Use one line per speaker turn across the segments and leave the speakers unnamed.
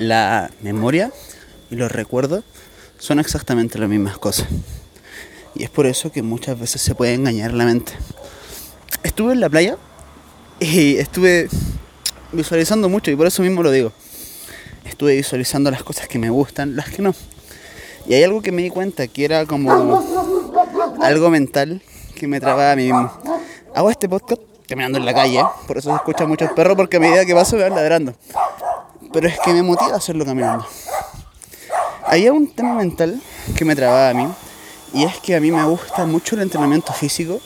la memoria y los recuerdos son exactamente las mismas cosas. Y es por eso que muchas veces se puede engañar la mente. Estuve en la playa y estuve visualizando mucho y por eso mismo lo digo. Estuve visualizando las cosas que me gustan, las que no. Y hay algo que me di cuenta que era como algo mental que me trababa a mí mismo. Hago este podcast caminando en la calle, por eso se escuchan muchos perros porque a medida que paso me van ladrando. Pero es que me motiva hacerlo caminando. Hay un tema mental que me trababa a mí y es que a mí me gusta mucho el entrenamiento físico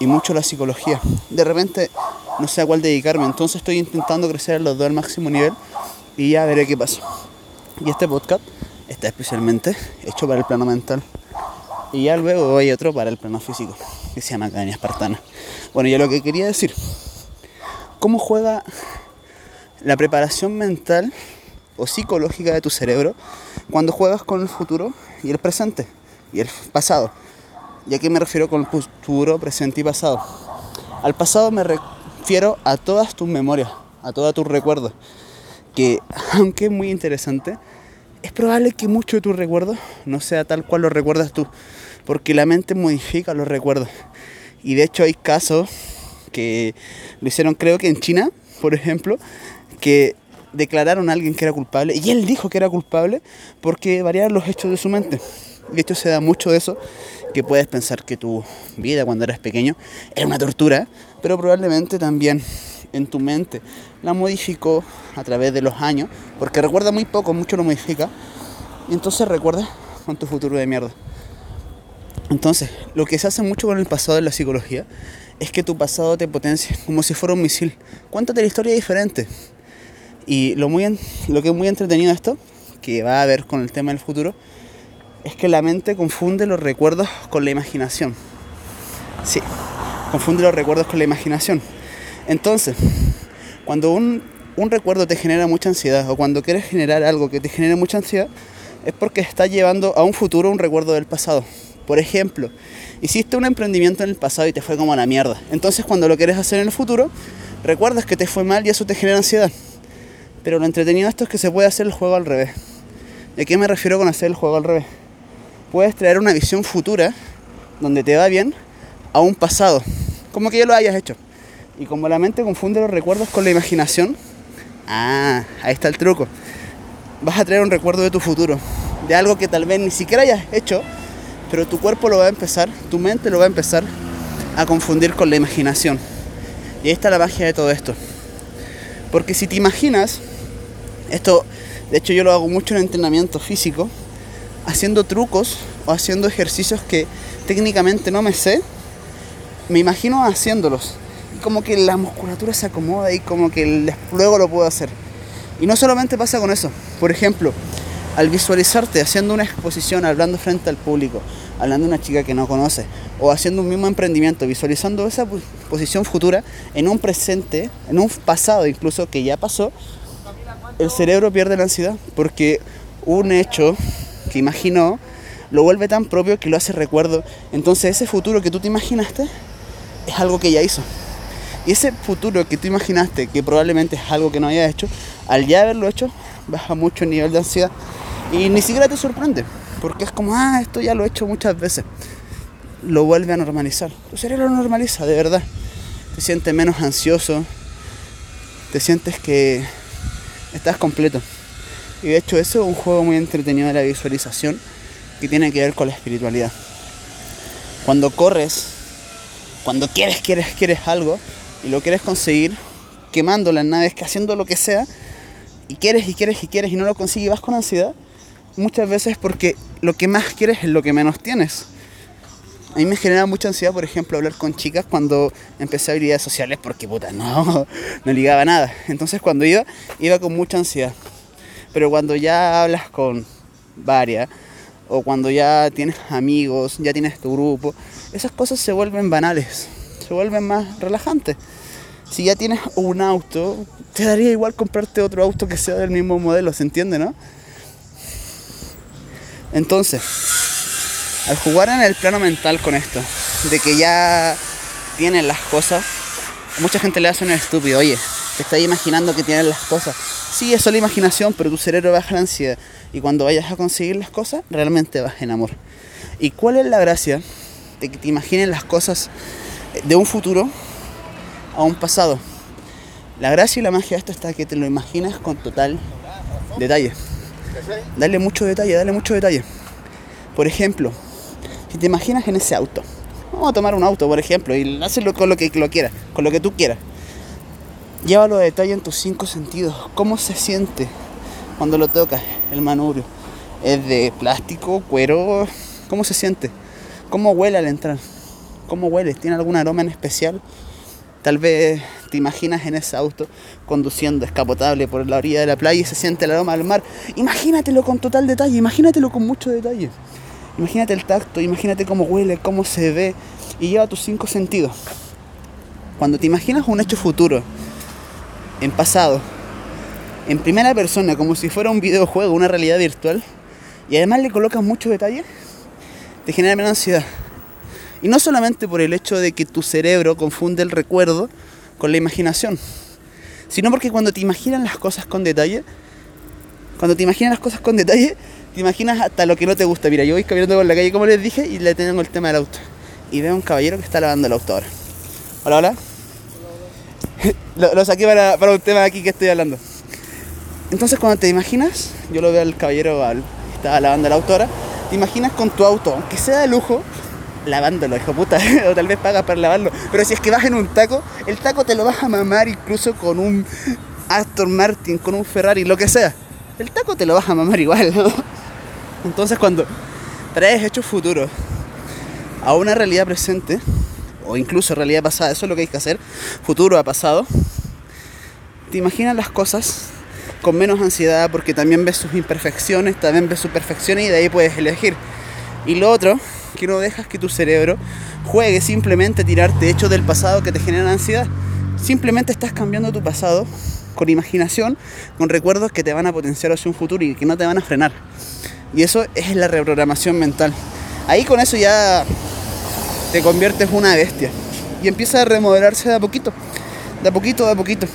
y mucho la psicología. De repente no sé a cuál dedicarme, entonces estoy intentando crecer los dos al máximo nivel y ya veré qué pasa. Y este podcast está especialmente hecho para el plano mental. Y ya luego hay otro para el plano físico, que se llama Academia Espartana. Bueno, ya lo que quería decir, ¿cómo juega la preparación mental o psicológica de tu cerebro cuando juegas con el futuro y el presente y el pasado? ¿Y a qué me refiero con el futuro, presente y pasado? Al pasado me refiero a todas tus memorias, a todos tus recuerdos, que aunque es muy interesante, es probable que mucho de tus recuerdos no sea tal cual lo recuerdas tú, porque la mente modifica los recuerdos. Y de hecho hay casos que lo hicieron creo que en China, por ejemplo, que declararon a alguien que era culpable y él dijo que era culpable porque variaron los hechos de su mente. De hecho se da mucho de eso, que puedes pensar que tu vida cuando eras pequeño era una tortura, pero probablemente también en tu mente la modificó a través de los años, porque recuerda muy poco, mucho lo modifica, y entonces recuerda con tu futuro de mierda. Entonces, lo que se hace mucho con el pasado en la psicología es que tu pasado te potencia como si fuera un misil. Cuéntate la historia diferente. Y lo, muy, lo que es muy entretenido esto, que va a ver con el tema del futuro, es que la mente confunde los recuerdos con la imaginación. Sí, confunde los recuerdos con la imaginación. Entonces, cuando un, un recuerdo te genera mucha ansiedad o cuando quieres generar algo que te genere mucha ansiedad, es porque estás llevando a un futuro un recuerdo del pasado. Por ejemplo, hiciste un emprendimiento en el pasado y te fue como a la mierda. Entonces cuando lo quieres hacer en el futuro, recuerdas que te fue mal y eso te genera ansiedad. Pero lo entretenido de esto es que se puede hacer el juego al revés. ¿Y a qué me refiero con hacer el juego al revés? Puedes traer una visión futura donde te va bien a un pasado, como que ya lo hayas hecho. Y como la mente confunde los recuerdos con la imaginación, ah, ahí está el truco. Vas a traer un recuerdo de tu futuro, de algo que tal vez ni siquiera hayas hecho, pero tu cuerpo lo va a empezar, tu mente lo va a empezar a confundir con la imaginación. Y ahí está la magia de todo esto. Porque si te imaginas, esto de hecho yo lo hago mucho en entrenamiento físico, haciendo trucos o haciendo ejercicios que técnicamente no me sé, me imagino haciéndolos como que la musculatura se acomoda y como que luego lo puedo hacer. Y no solamente pasa con eso. Por ejemplo, al visualizarte haciendo una exposición, hablando frente al público, hablando de una chica que no conoce, o haciendo un mismo emprendimiento, visualizando esa posición futura en un presente, en un pasado incluso que ya pasó, el cerebro pierde la ansiedad porque un hecho que imaginó lo vuelve tan propio que lo hace recuerdo. Entonces ese futuro que tú te imaginaste es algo que ya hizo. Y ese futuro que tú imaginaste, que probablemente es algo que no hayas hecho, al ya haberlo hecho, baja mucho el nivel de ansiedad. Y ni siquiera te sorprende, porque es como, ah, esto ya lo he hecho muchas veces. Lo vuelve a normalizar. Tu cerebro lo normaliza, de verdad. Te sientes menos ansioso, te sientes que estás completo. Y de hecho eso es un juego muy entretenido de la visualización que tiene que ver con la espiritualidad. Cuando corres, cuando quieres, quieres, quieres algo, y lo quieres conseguir quemando las naves, que haciendo lo que sea, y quieres y quieres y quieres y no lo consigues y vas con ansiedad, muchas veces porque lo que más quieres es lo que menos tienes. A mí me genera mucha ansiedad, por ejemplo, hablar con chicas cuando empecé habilidades sociales porque puta, no, no ligaba nada. Entonces cuando iba, iba con mucha ansiedad. Pero cuando ya hablas con varias, o cuando ya tienes amigos, ya tienes tu grupo, esas cosas se vuelven banales se vuelven más relajantes. Si ya tienes un auto, te daría igual comprarte otro auto que sea del mismo modelo, ¿se entiende, no? Entonces, al jugar en el plano mental con esto, de que ya tienes las cosas, mucha gente le hace un estúpido, oye, te estás imaginando que tienes las cosas. Sí, es solo imaginación, pero tu cerebro baja la ansiedad. Y cuando vayas a conseguir las cosas, realmente vas en amor. ¿Y cuál es la gracia de que te imagines las cosas de un futuro a un pasado? La gracia y la magia de esto está que te lo imaginas con total detalle. Dale mucho detalle, dale mucho detalle. Por ejemplo, si te imaginas en ese auto, vamos a tomar un auto, por ejemplo, y hazlo con lo que lo quieras, con lo que tú quieras. Llévalo a detalle en tus cinco sentidos. ¿Cómo se siente cuando lo tocas el manubrio? ¿Es de plástico, cuero? ¿Cómo se siente? ¿Cómo huele al entrar? ¿Cómo huele? ¿Tiene algún aroma en especial? Tal vez te imaginas en ese auto conduciendo escapotable por la orilla de la playa y se siente el aroma del mar. Imagínatelo con total detalle, imagínatelo con mucho detalle. Imagínate el tacto, imagínate cómo huele, cómo se ve y lleva tus cinco sentidos. Cuando te imaginas un hecho futuro, en pasado, en primera persona, como si fuera un videojuego, una realidad virtual, y además le colocas mucho detalle, te genera menos ansiedad. Y no solamente por el hecho de que tu cerebro confunde el recuerdo con la imaginación, sino porque cuando te imaginas las cosas con detalle, cuando te imaginas las cosas con detalle, te imaginas hasta lo que no te gusta. Mira, yo voy caminando por la calle, como les dije, y le tengo el tema del auto. Y veo a un caballero que está lavando el auto ahora. Hola, hola. lo, saqué para, para un tema aquí que estoy hablando. Entonces, cuando te imaginas, yo lo veo al caballero que está lavando el auto ahora, te imaginas con tu auto, aunque sea de lujo, lavándolo, hijo puta, o tal vez pagas para lavarlo. Pero si es que vas en un taco, el taco te lo vas a mamar incluso con un Aston Martin, con un Ferrari, lo que sea. El taco te lo vas a mamar igual. Entonces cuando traes hechos futuros a una realidad presente, o incluso realidad pasada, eso es lo que hay que hacer, futuro a pasado, te imaginas las cosas con menos ansiedad porque también ves sus imperfecciones, también ves sus perfecciones y de ahí puedes elegir. Y lo otro que no dejas que tu cerebro juegue simplemente tirarte hechos del pasado que te generan ansiedad. Simplemente estás cambiando tu pasado con imaginación, con recuerdos que te van a potenciar hacia un futuro y que no te van a frenar. Y eso es la reprogramación mental. Ahí con eso ya te conviertes una bestia. Y empieza a remodelarse de a poquito. De a poquito, de a poquito.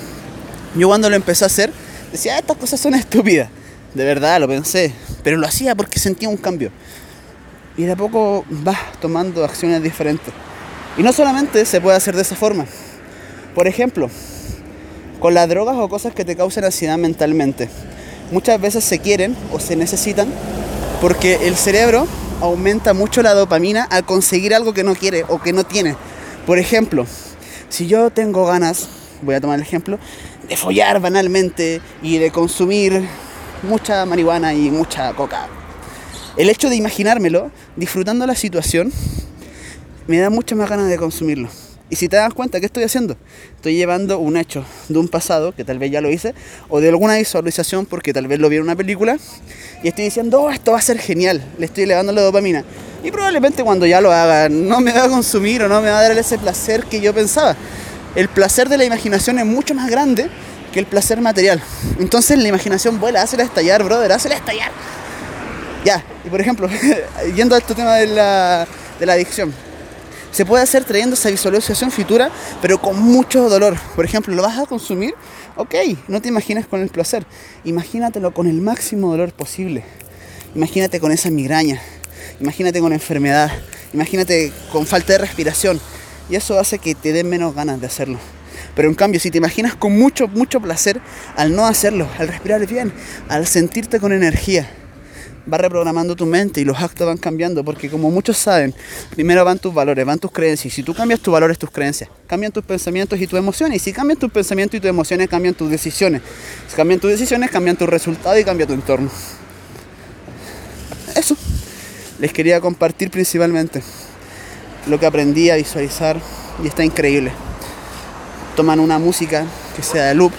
Yo cuando lo empecé a hacer, decía, ah, estas cosas son estúpidas. De verdad, lo pensé. Pero lo hacía porque sentía un cambio y de a poco vas tomando acciones diferentes. Y no solamente se puede hacer de esa forma. Por ejemplo, con las drogas o cosas que te causen ansiedad mentalmente. Muchas veces se quieren o se necesitan porque el cerebro aumenta mucho la dopamina al conseguir algo que no quiere o que no tiene. Por ejemplo, si yo tengo ganas, voy a tomar el ejemplo, de follar banalmente y de consumir mucha marihuana y mucha coca el hecho de imaginármelo, disfrutando la situación, me da muchas más ganas de consumirlo. Y si te das cuenta, ¿qué estoy haciendo? Estoy llevando un hecho de un pasado, que tal vez ya lo hice, o de alguna visualización, porque tal vez lo vi en una película, y estoy diciendo, oh, esto va a ser genial, le estoy elevando la dopamina. Y probablemente cuando ya lo haga, no me va a consumir o no me va a dar ese placer que yo pensaba. El placer de la imaginación es mucho más grande que el placer material. Entonces la imaginación vuela, hazla estallar, brother, hazla estallar. Ya, y por ejemplo, yendo a este tema de la, de la adicción, se puede hacer trayendo esa visualización futura, pero con mucho dolor. Por ejemplo, ¿lo vas a consumir? Ok, no te imagines con el placer, imagínatelo con el máximo dolor posible. Imagínate con esa migraña, imagínate con enfermedad, imagínate con falta de respiración. Y eso hace que te den menos ganas de hacerlo. Pero en cambio, si te imaginas con mucho, mucho placer al no hacerlo, al respirar bien, al sentirte con energía, va reprogramando tu mente y los actos van cambiando, porque como muchos saben, primero van tus valores, van tus creencias, y si tú cambias tus valores, tus creencias, cambian tus pensamientos y tus emociones, y si cambian tus pensamientos y tus emociones, cambian tus decisiones, si cambian tus decisiones, cambian tus resultados y cambia tu entorno. Eso les quería compartir principalmente lo que aprendí a visualizar y está increíble. Toman una música que sea de loop,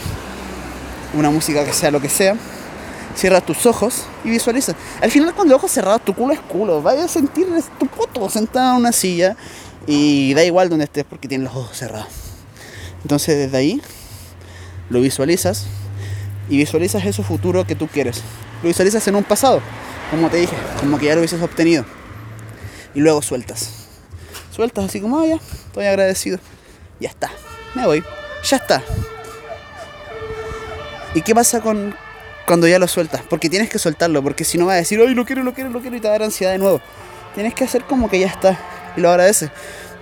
una música que sea lo que sea, cierras tus ojos y visualizas. Al final, cuando los ojos cerrados, tu culo es culo. Vaya a sentir tu puto sentado en una silla y da igual donde estés porque tienes los ojos cerrados. Entonces, desde ahí lo visualizas y visualizas ese futuro que tú quieres. Lo visualizas en un pasado, como te dije, como que ya lo hubieses obtenido. Y luego sueltas. Sueltas así como, ah, ya, estoy agradecido. Ya está, me voy. Ya está. ¿Y qué pasa con cuando ya lo sueltas? Porque tienes que soltarlo, porque si no vas a decir, ay, lo quiero, lo quiero, lo quiero, y te va a dar ansiedad de nuevo. Tienes que hacer como que ya está y lo agradeces.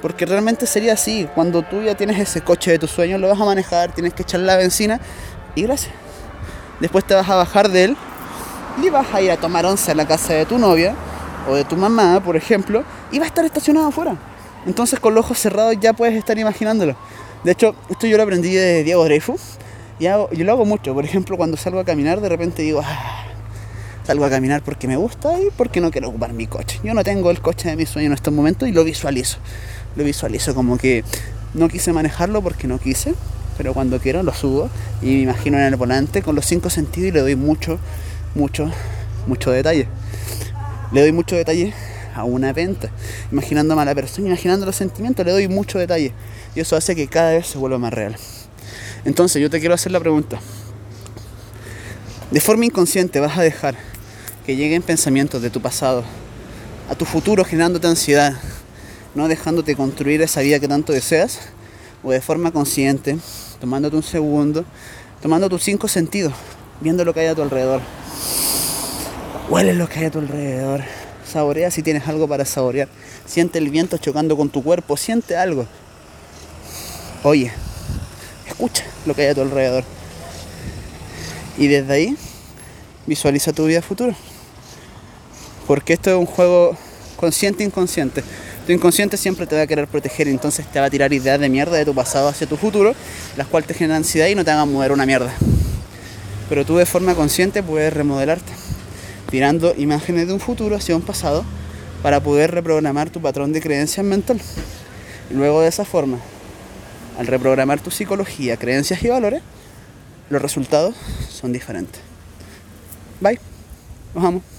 Porque realmente sería así, cuando tú ya tienes ese coche de tus sueños, lo vas a manejar, tienes que echar la benzina y gracias. Después te vas a bajar de él y vas a ir a tomar once a la casa de tu novia o de tu mamá, por ejemplo, y va a estar estacionado afuera. Entonces con los ojos cerrados ya puedes estar imaginándolo. De hecho, esto yo lo aprendí de Diego Dreyfus. Y yo lo hago mucho. Por ejemplo, cuando salgo a caminar, de repente digo, ah, salgo a caminar porque me gusta y porque no quiero ocupar mi coche. Yo no tengo el coche de mi sueño en estos momentos y lo visualizo. Lo visualizo como que no quise manejarlo porque no quise, pero cuando quiero lo subo y me imagino en el volante con los cinco sentidos y le doy mucho, mucho, mucho detalle. Le doy mucho detalle a una venta, imaginando a la persona, imaginando los sentimientos, le doy mucho detalle. Y eso hace que cada vez se vuelva más real. Entonces yo te quiero hacer la pregunta. De forma inconsciente vas a dejar que lleguen pensamientos de tu pasado a tu futuro generándote ansiedad, no dejándote construir esa vida que tanto deseas, o de forma consciente, tomándote un segundo, tomando tus cinco sentidos, viendo lo que hay a tu alrededor. Huele lo que hay a tu alrededor. Saborea si tienes algo para saborear. Siente el viento chocando con tu cuerpo, siente algo. Oye, escucha lo que hay a tu alrededor. Y desde ahí visualiza tu vida futura. Porque esto es un juego consciente e inconsciente. Tu inconsciente siempre te va a querer proteger entonces te va a tirar ideas de mierda de tu pasado hacia tu futuro, las cuales te generan ansiedad y no te hagan mover una mierda. Pero tú de forma consciente puedes remodelarte, tirando imágenes de un futuro hacia un pasado para poder reprogramar tu patrón de creencias mental. Luego de esa forma, al reprogramar tu psicología, creencias y valores, los resultados son diferentes. Bye. Nos vamos.